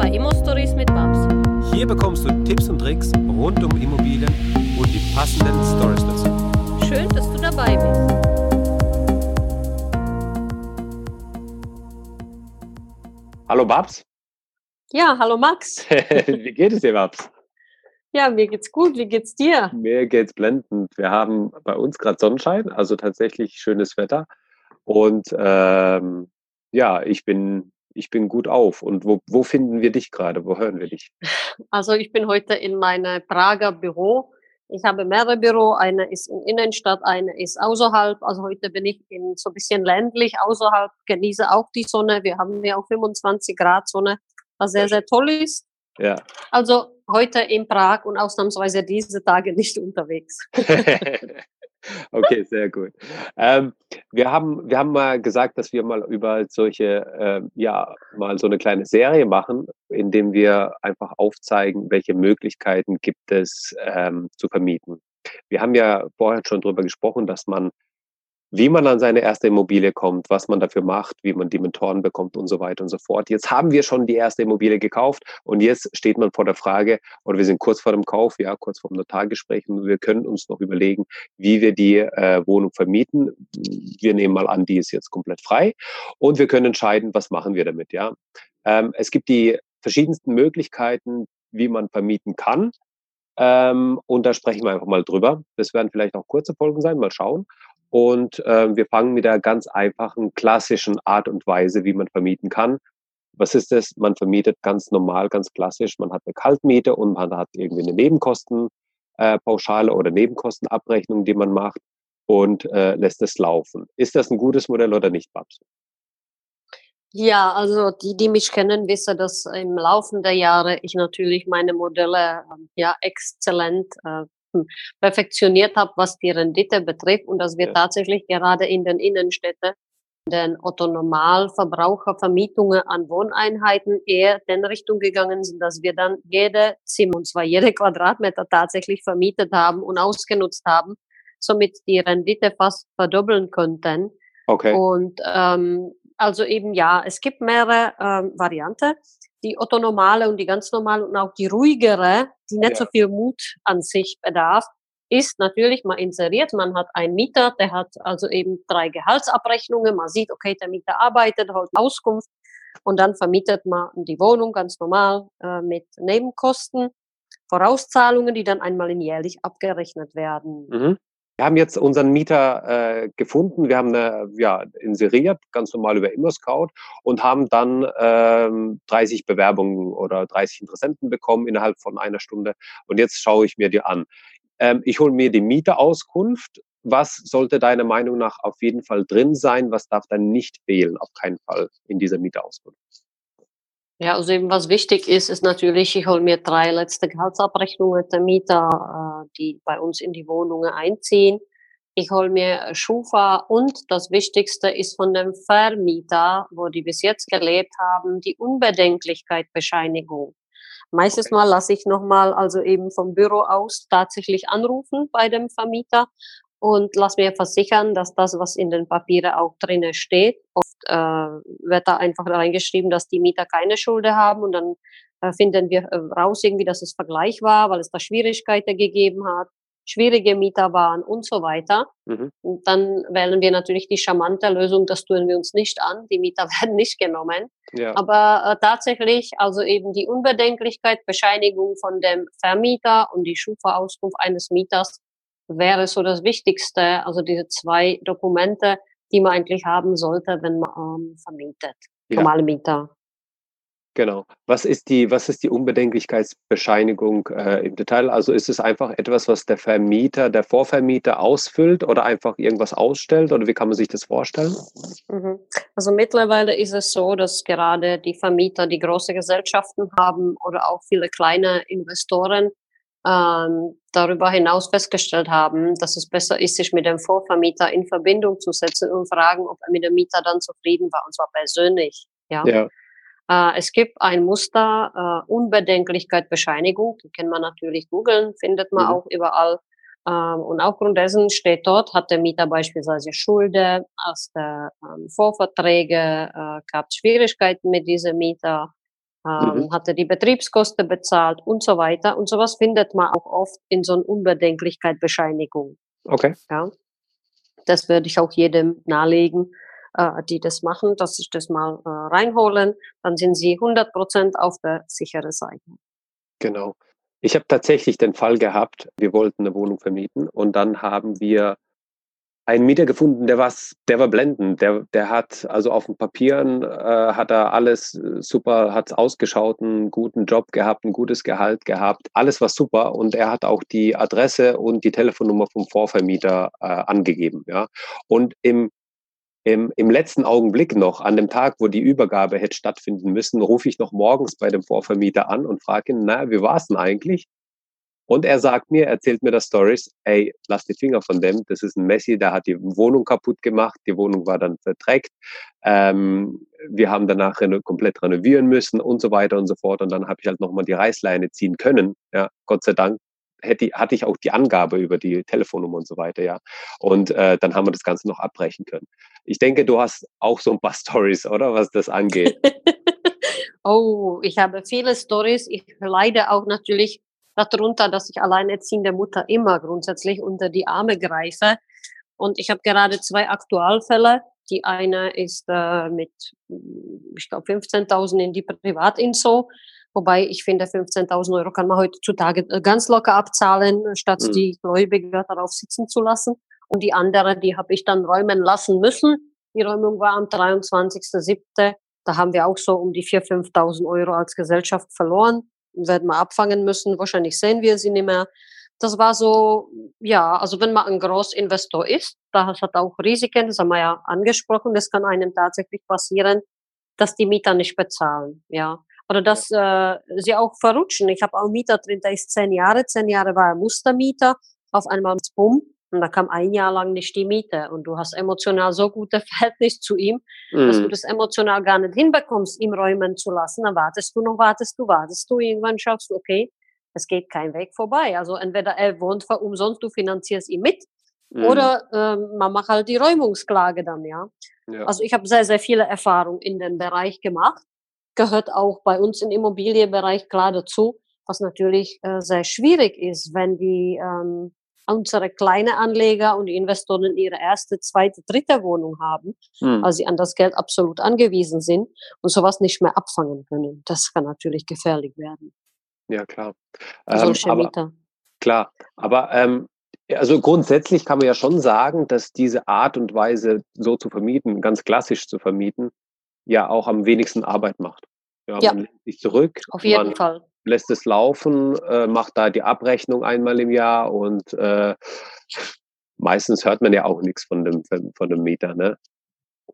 bei Immo Stories mit Babs. Hier bekommst du Tipps und Tricks rund um Immobilien und die passenden Stories dazu. Schön, dass du dabei bist. Hallo Babs. Ja, hallo Max. Wie geht es dir, Babs? Ja, mir geht's gut. Wie geht's dir? Mir geht's blendend. Wir haben bei uns gerade Sonnenschein, also tatsächlich schönes Wetter. Und ähm, ja, ich bin, ich bin gut auf. Und wo, wo finden wir dich gerade? Wo hören wir dich? Also ich bin heute in meinem Prager Büro. Ich habe mehrere Büro. Eine ist in Innenstadt, eine ist außerhalb. Also heute bin ich in so ein bisschen ländlich außerhalb, genieße auch die Sonne. Wir haben ja auch 25 Grad Sonne, was sehr, sehr toll ist. Ja. Also heute in Prag und ausnahmsweise diese Tage nicht unterwegs. okay, sehr gut. Ähm, wir, haben, wir haben mal gesagt, dass wir mal über solche, äh, ja, mal so eine kleine Serie machen, indem wir einfach aufzeigen, welche Möglichkeiten gibt es ähm, zu vermieten. Wir haben ja vorher schon darüber gesprochen, dass man wie man an seine erste Immobilie kommt, was man dafür macht, wie man die Mentoren bekommt und so weiter und so fort. Jetzt haben wir schon die erste Immobilie gekauft und jetzt steht man vor der Frage, oder wir sind kurz vor dem Kauf, ja, kurz vor dem Notargespräch und wir können uns noch überlegen, wie wir die äh, Wohnung vermieten. Wir nehmen mal an, die ist jetzt komplett frei und wir können entscheiden, was machen wir damit, ja. Ähm, es gibt die verschiedensten Möglichkeiten, wie man vermieten kann. Ähm, und da sprechen wir einfach mal drüber. Das werden vielleicht auch kurze Folgen sein, mal schauen. Und äh, wir fangen mit der ganz einfachen, klassischen Art und Weise, wie man vermieten kann. Was ist das? Man vermietet ganz normal, ganz klassisch. Man hat eine Kaltmiete und man hat irgendwie eine Nebenkostenpauschale äh, oder Nebenkostenabrechnung, die man macht und äh, lässt es laufen. Ist das ein gutes Modell oder nicht, Babs? Ja, also die, die mich kennen, wissen, dass im Laufe der Jahre ich natürlich meine Modelle ähm, ja exzellent äh, perfektioniert habe, was die Rendite betrifft und dass wir ja. tatsächlich gerade in den Innenstädten den Otto-Normalverbrauchervermietungen an Wohneinheiten eher in Richtung gegangen sind, dass wir dann jede Zimmer, und zwar jede Quadratmeter tatsächlich vermietet haben und ausgenutzt haben, somit die Rendite fast verdoppeln könnten. Okay. Und ähm, also eben ja, es gibt mehrere ähm, Varianten die Otto-Normale und die ganz normale und auch die ruhigere, die nicht ja. so viel Mut an sich bedarf, ist natürlich mal inseriert. Man hat einen Mieter, der hat also eben drei Gehaltsabrechnungen. Man sieht, okay, der Mieter arbeitet, holt Auskunft und dann vermietet man die Wohnung ganz normal äh, mit Nebenkosten, Vorauszahlungen, die dann einmal in jährlich abgerechnet werden. Mhm. Wir haben jetzt unseren Mieter äh, gefunden. Wir haben eine, ja, inseriert, ganz normal über ImmoScout und haben dann ähm, 30 Bewerbungen oder 30 Interessenten bekommen innerhalb von einer Stunde. Und jetzt schaue ich mir die an. Ähm, ich hole mir die Mieterauskunft. Was sollte deiner Meinung nach auf jeden Fall drin sein? Was darf dann nicht fehlen? Auf keinen Fall in dieser Mieterauskunft. Ja, also eben was wichtig ist, ist natürlich, ich hole mir drei letzte Gehaltsabrechnungen der Mieter, äh, die bei uns in die Wohnungen einziehen. Ich hole mir Schufa und das Wichtigste ist von dem Vermieter, wo die bis jetzt gelebt haben, die Unbedenklichkeitsbescheinigung. Meistens okay. mal lasse ich nochmal also eben vom Büro aus tatsächlich anrufen bei dem Vermieter und lass mir versichern, dass das, was in den Papieren auch drinnen steht, oft äh, wird da einfach reingeschrieben, dass die Mieter keine Schulden haben und dann äh, finden wir äh, raus irgendwie, dass es Vergleich war, weil es da Schwierigkeiten gegeben hat, schwierige Mieter waren und so weiter. Mhm. Und dann wählen wir natürlich die charmante Lösung, das tun wir uns nicht an, die Mieter werden nicht genommen. Ja. Aber äh, tatsächlich, also eben die Unbedenklichkeit, Bescheinigung von dem Vermieter und die Schufa-Auskunft eines Mieters wäre so das Wichtigste, also diese zwei Dokumente, die man eigentlich haben sollte, wenn man ähm, vermietet. Ja. Normale Mieter. Genau. Was ist die, was ist die Unbedenklichkeitsbescheinigung äh, im Detail? Also ist es einfach etwas, was der Vermieter, der Vorvermieter ausfüllt oder einfach irgendwas ausstellt oder wie kann man sich das vorstellen? Mhm. Also mittlerweile ist es so, dass gerade die Vermieter, die große Gesellschaften haben oder auch viele kleine Investoren ähm, darüber hinaus festgestellt haben, dass es besser ist, sich mit dem Vorvermieter in Verbindung zu setzen und fragen, ob er mit dem Mieter dann zufrieden war, und zwar persönlich. Ja. ja. Äh, es gibt ein Muster, äh, Unbedenklichkeit, Bescheinigung, die kann man natürlich googeln, findet man mhm. auch überall. Ähm, und aufgrund dessen steht dort, hat der Mieter beispielsweise Schulden, aus der ähm, Vorverträge, äh, gab Schwierigkeiten mit diesem Mieter, ähm, mhm. hatte die Betriebskosten bezahlt und so weiter. Und sowas findet man auch oft in so einer Unbedenklichkeitsbescheinigung. Okay. Ja. Das würde ich auch jedem nahelegen, äh, die das machen, dass sich das mal äh, reinholen. Dann sind sie 100 Prozent auf der sicheren Seite. Genau. Ich habe tatsächlich den Fall gehabt, wir wollten eine Wohnung vermieten und dann haben wir einen Mieter gefunden, der war, der war blendend. Der, der hat also auf den Papieren äh, hat er alles äh, super, hat ausgeschaut, einen guten Job gehabt, ein gutes Gehalt gehabt, alles war super und er hat auch die Adresse und die Telefonnummer vom Vorvermieter äh, angegeben. Ja. Und im im, im letzten Augenblick noch, an dem Tag, wo die Übergabe hätte stattfinden müssen, rufe ich noch morgens bei dem Vorvermieter an und frage ihn, na, wie war es denn eigentlich? Und er sagt mir, erzählt mir das Stories, ey, lass die Finger von dem, das ist ein Messi, der hat die Wohnung kaputt gemacht, die Wohnung war dann verdreckt, ähm, wir haben danach reno komplett renovieren müssen und so weiter und so fort. Und dann habe ich halt nochmal die Reißleine ziehen können, ja, Gott sei Dank, hätte, hatte ich auch die Angabe über die Telefonnummer und so weiter, ja. Und äh, dann haben wir das Ganze noch abbrechen können. Ich denke, du hast auch so ein paar Stories, oder, was das angeht. oh, ich habe viele Stories. Ich leide auch natürlich darunter, dass ich alleinerziehende Mutter immer grundsätzlich unter die Arme greife. Und ich habe gerade zwei Aktualfälle. Die eine ist äh, mit, ich glaube, 15.000 in die Privatinso. Wobei ich finde, 15.000 Euro kann man heutzutage äh, ganz locker abzahlen, statt mhm. die Gläubiger darauf sitzen zu lassen. Und die andere, die habe ich dann räumen lassen müssen. Die Räumung war am 23.07. Da haben wir auch so um die 4.000, 5.000 Euro als Gesellschaft verloren werden wir abfangen müssen. Wahrscheinlich sehen wir sie nicht mehr. Das war so, ja, also wenn man ein Großinvestor ist, das hat auch Risiken, das haben wir ja angesprochen, das kann einem tatsächlich passieren, dass die Mieter nicht bezahlen, ja. Oder dass äh, sie auch verrutschen. Ich habe auch einen Mieter drin, der ist zehn Jahre, zehn Jahre war er Mustermieter, auf einmal bumm, und da kam ein Jahr lang nicht die Miete und du hast emotional so gute Verhältnis zu ihm, mhm. dass du mhm. das emotional gar nicht hinbekommst, ihm räumen zu lassen. Dann wartest du noch, wartest du, wartest du. Irgendwann schaust du, okay, es geht kein Weg vorbei. Also entweder er wohnt für umsonst, du finanzierst ihn mit, mhm. oder ähm, man macht halt die Räumungsklage dann, ja. ja. Also ich habe sehr, sehr viele Erfahrungen in dem Bereich gemacht. Gehört auch bei uns im Immobilienbereich klar dazu, was natürlich äh, sehr schwierig ist, wenn die ähm, unsere kleinen Anleger und Investoren ihre erste, zweite, dritte Wohnung haben, mhm. weil sie an das Geld absolut angewiesen sind und sowas nicht mehr abfangen können. Das kann natürlich gefährlich werden. Ja, klar. Ähm, aber, klar, aber ähm, also grundsätzlich kann man ja schon sagen, dass diese Art und Weise, so zu vermieten, ganz klassisch zu vermieten, ja auch am wenigsten Arbeit macht. Ja, ja. man lässt sich zurück. Auf jeden Fall lässt es laufen, äh, macht da die Abrechnung einmal im Jahr und äh, meistens hört man ja auch nichts von dem, von dem Mieter. Ne?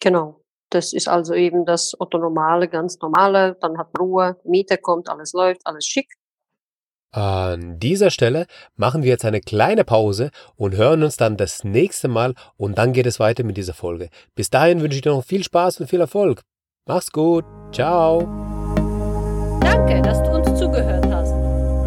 Genau. Das ist also eben das Otto Normale, ganz normale. Dann hat Ruhe, Miete kommt, alles läuft, alles schick. An dieser Stelle machen wir jetzt eine kleine Pause und hören uns dann das nächste Mal und dann geht es weiter mit dieser Folge. Bis dahin wünsche ich dir noch viel Spaß und viel Erfolg. Mach's gut. Ciao. Danke,